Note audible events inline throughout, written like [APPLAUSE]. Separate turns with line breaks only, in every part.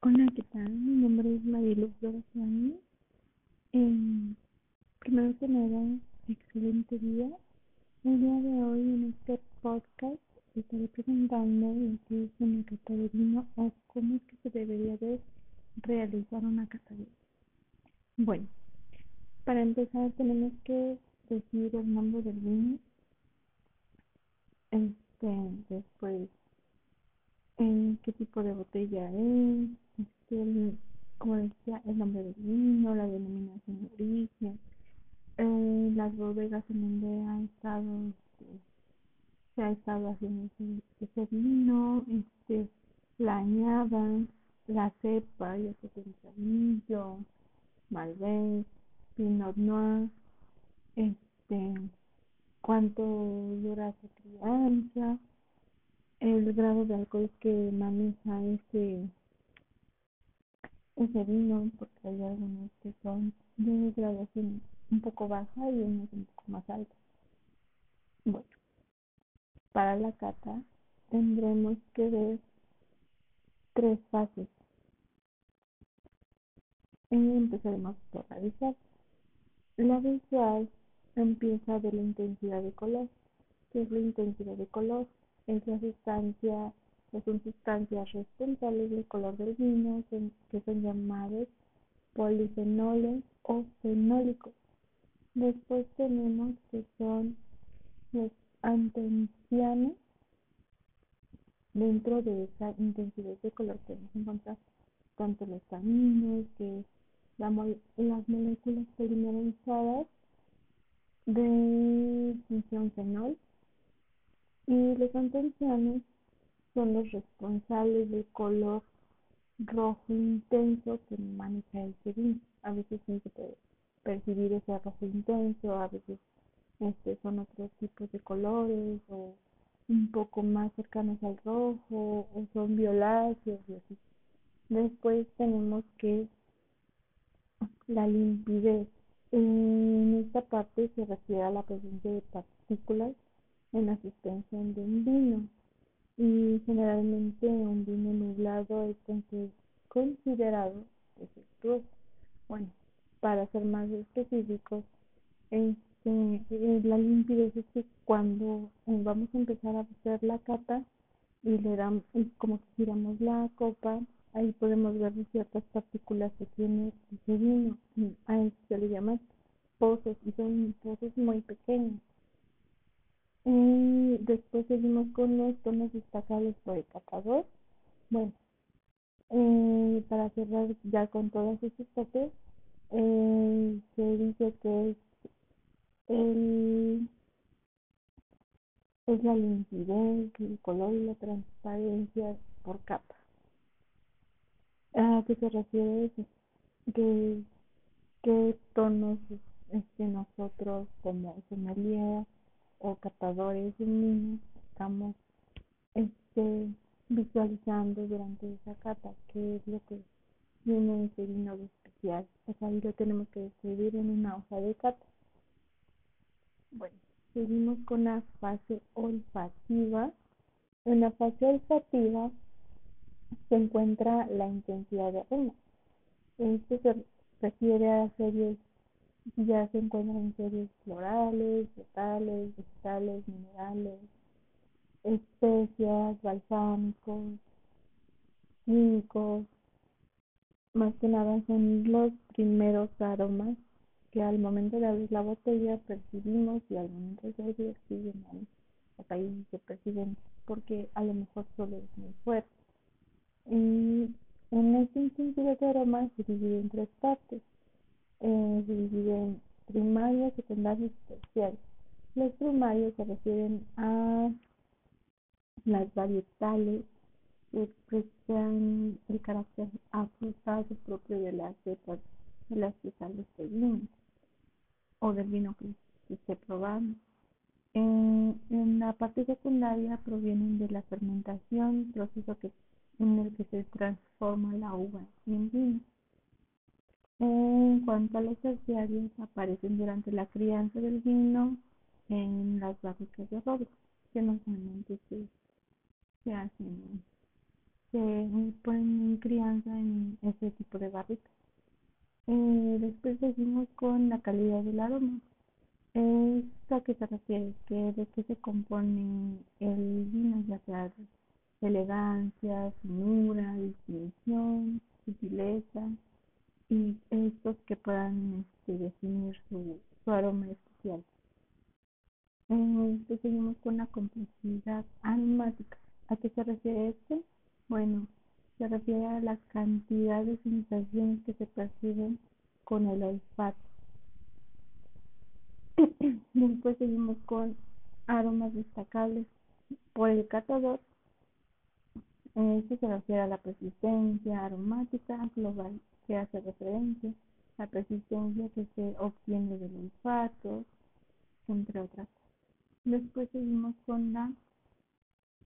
Hola, ¿qué tal? Mi nombre es Marilu Floraciani. Eh, primero que nada, excelente día. El día de hoy en este podcast estaré presentando qué es una cata de vino o cómo es que se debería de realizar una cata de vino. Bueno, para empezar tenemos que decir el nombre del vino. Este, después en qué tipo de botella es, este, como decía, el nombre del vino, la denominación de origen, eh, las bodegas en donde ha estado, este, se ha estado haciendo ese, vino, este, la añada, la cepa, ya sea tempranillo, Malbec, Pinot Noir, este, cuánto dura su crianza, el grado de alcohol que maneja ese ese vino porque hay algunos que son de graduación un poco baja y unos un poco más alta bueno para la cata tendremos que ver tres fases. Empezaremos por la visual. La visual empieza de la intensidad de color. ¿qué es la intensidad de color? es la sustancia, son sustancias responsables del color del vino, que son llamados polifenoles o fenólicos. Después tenemos que son los antencianos. Dentro de esa intensidad de color podemos encontrar tanto los taninos, que las moléculas polimerizadas de función fenol y los antencianos son los responsables del color rojo intenso que maneja el vino. A veces se puede percibir ese rojo intenso, a veces este son otros tipos de colores o un poco más cercanos al rojo o son violáceos y así. Después tenemos que la limpidez. En esta parte se refiere a la presencia de partículas en la suspensión de un vino y generalmente un vino nublado es considerado defectuoso. Bueno, para ser más específicos, este, eh, la limpidez es que cuando vamos a empezar a hacer la cata y le damos, como que giramos la copa, ahí podemos ver ciertas partículas que tiene ese vino. A eso se le llama pozos y son pozos muy pequeños. Y después seguimos con los tonos destacables por el catador. Bueno, eh, para cerrar ya con todas estas partes, eh, se dice que es el es la limpidez, el color y la transparencia por capa. ¿A qué se refiere eso? Que, qué tonos este, nosotros como sommelier o catadores de niños estamos este, visualizando durante esa cata qué es lo que tiene ese vino de especial. Sea, ahí lo tenemos que describir en una hoja de cata. Bueno, seguimos con la fase olfativa. En la fase olfativa se encuentra la intensidad de aroma. Esto se refiere a series ya se encuentran en series florales, frutales, vegetales, minerales, especias, balsámicos, químicos. Más que nada son los primeros aromas que al momento de abrir la botella percibimos y al momento de servir siguen ahí. ahí se perciben porque a lo mejor solo es muy fuerte. Y en este intensidad de aromas se divide en tres partes eh, se divide en primarios, secundarios y terciarios. Los primarios se refieren a las varietales que expresan el carácter afrutado propio de las cepas de las que sale este vino o del vino que, se esté. En, en, la parte secundaria provienen de la fermentación, proceso que, en el que se transforma la uva en vino. En cuanto a los terciarios, aparecen durante la crianza del vino en las barricas de roble, que normalmente se, se hacen se ponen en crianza en ese tipo de barricas. Eh, después seguimos con la calidad del aroma. ¿Esto que se refiere? Que ¿De qué se compone el vino? Ya sea elegancia, finura, distinción, sutileza y estos que puedan este, definir su, aroma especial. Eh, seguimos con la complejidad aromática. ¿A qué se refiere esto? Bueno, se refiere a la cantidad de sensaciones que se perciben con el olfato. [CLEARS THROAT] Después seguimos con aromas destacables por el catador. Esto se refiere a la persistencia aromática global que hace referencia, la persistencia que se obtiene del olfato, entre otras. Después seguimos con la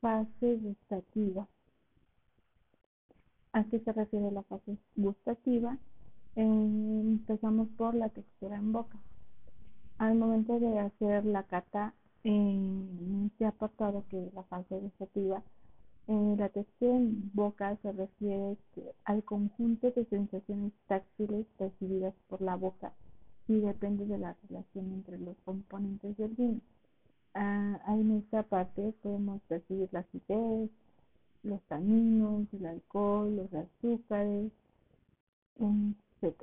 fase gustativa. ¿A qué se refiere la fase gustativa? empezamos por la textura en boca. Al momento de hacer la cata, en este apartado que es la fase gustativa, la textura en boca se refiere al conjunto de sensaciones táctiles percibidas por la boca y depende de la relación entre los componentes del vino. Ah, en esta parte podemos percibir la acidez, los taninos, el alcohol, los azúcares, etc.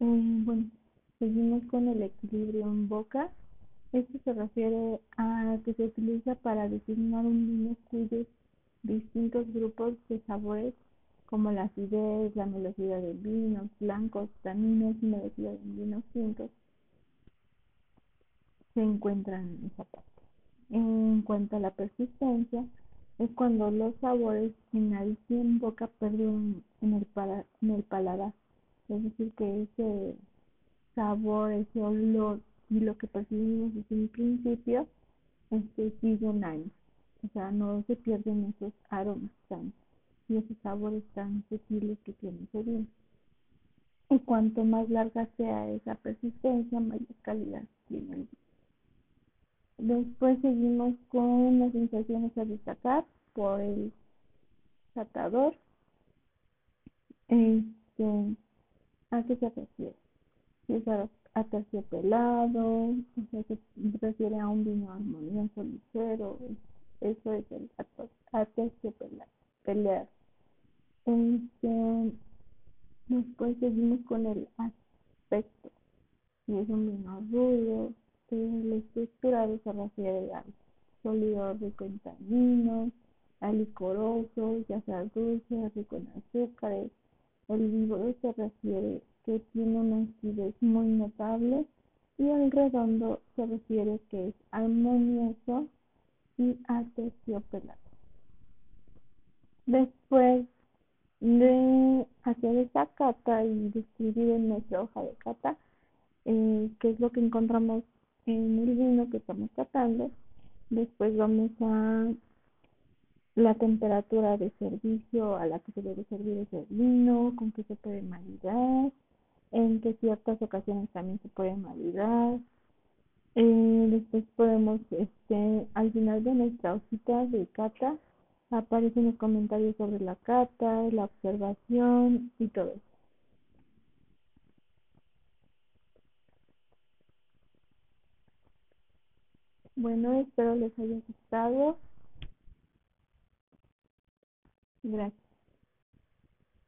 Eh, bueno, seguimos con el equilibrio en boca. Esto se refiere a que se utiliza para designar un vino cuyos distintos grupos de sabores como la acidez, la velocidad de vinos blancos, taninos y de vinos tintos se encuentran en esa parte. En cuanto a la persistencia, es cuando los sabores en en boca perduran en el, en el paladar. Es decir, que ese sabor, ese olor y lo que percibimos desde un principio este, siguen ahí. O sea, no se pierden esos aromas tan y esos sabores tan sutiles que tiene ese vino. Y cuanto más larga sea esa persistencia, mayor calidad tiene el vino. Después seguimos con las sensaciones a destacar por el catador. Este, ¿A qué se refiere? Es aterciopelado, o sea, se refiere a un vino armonioso, ligero, eso es el aterciopelado. Este, después seguimos con el aspecto. Si es un vino rudo, el estructurado se refiere al sólido rico en taninos, al licoroso, ya sea dulce, rico en azúcares. El vivo se refiere que tiene una acidez muy notable y el redondo se refiere que es armonioso y aterciopelado. Después de hacer esta cata y describir en nuestra hoja de cata eh, qué es lo que encontramos en el vino que estamos tratando. Después vamos a la temperatura de servicio a la que se debe servir ese vino, con qué se puede maridar, en que ciertas ocasiones también se puede maridar. Eh, después podemos, este, al final de nuestra hojita de cata, aparecen los comentarios sobre la cata, la observación y todo eso. Bueno, espero les haya gustado. Gracias.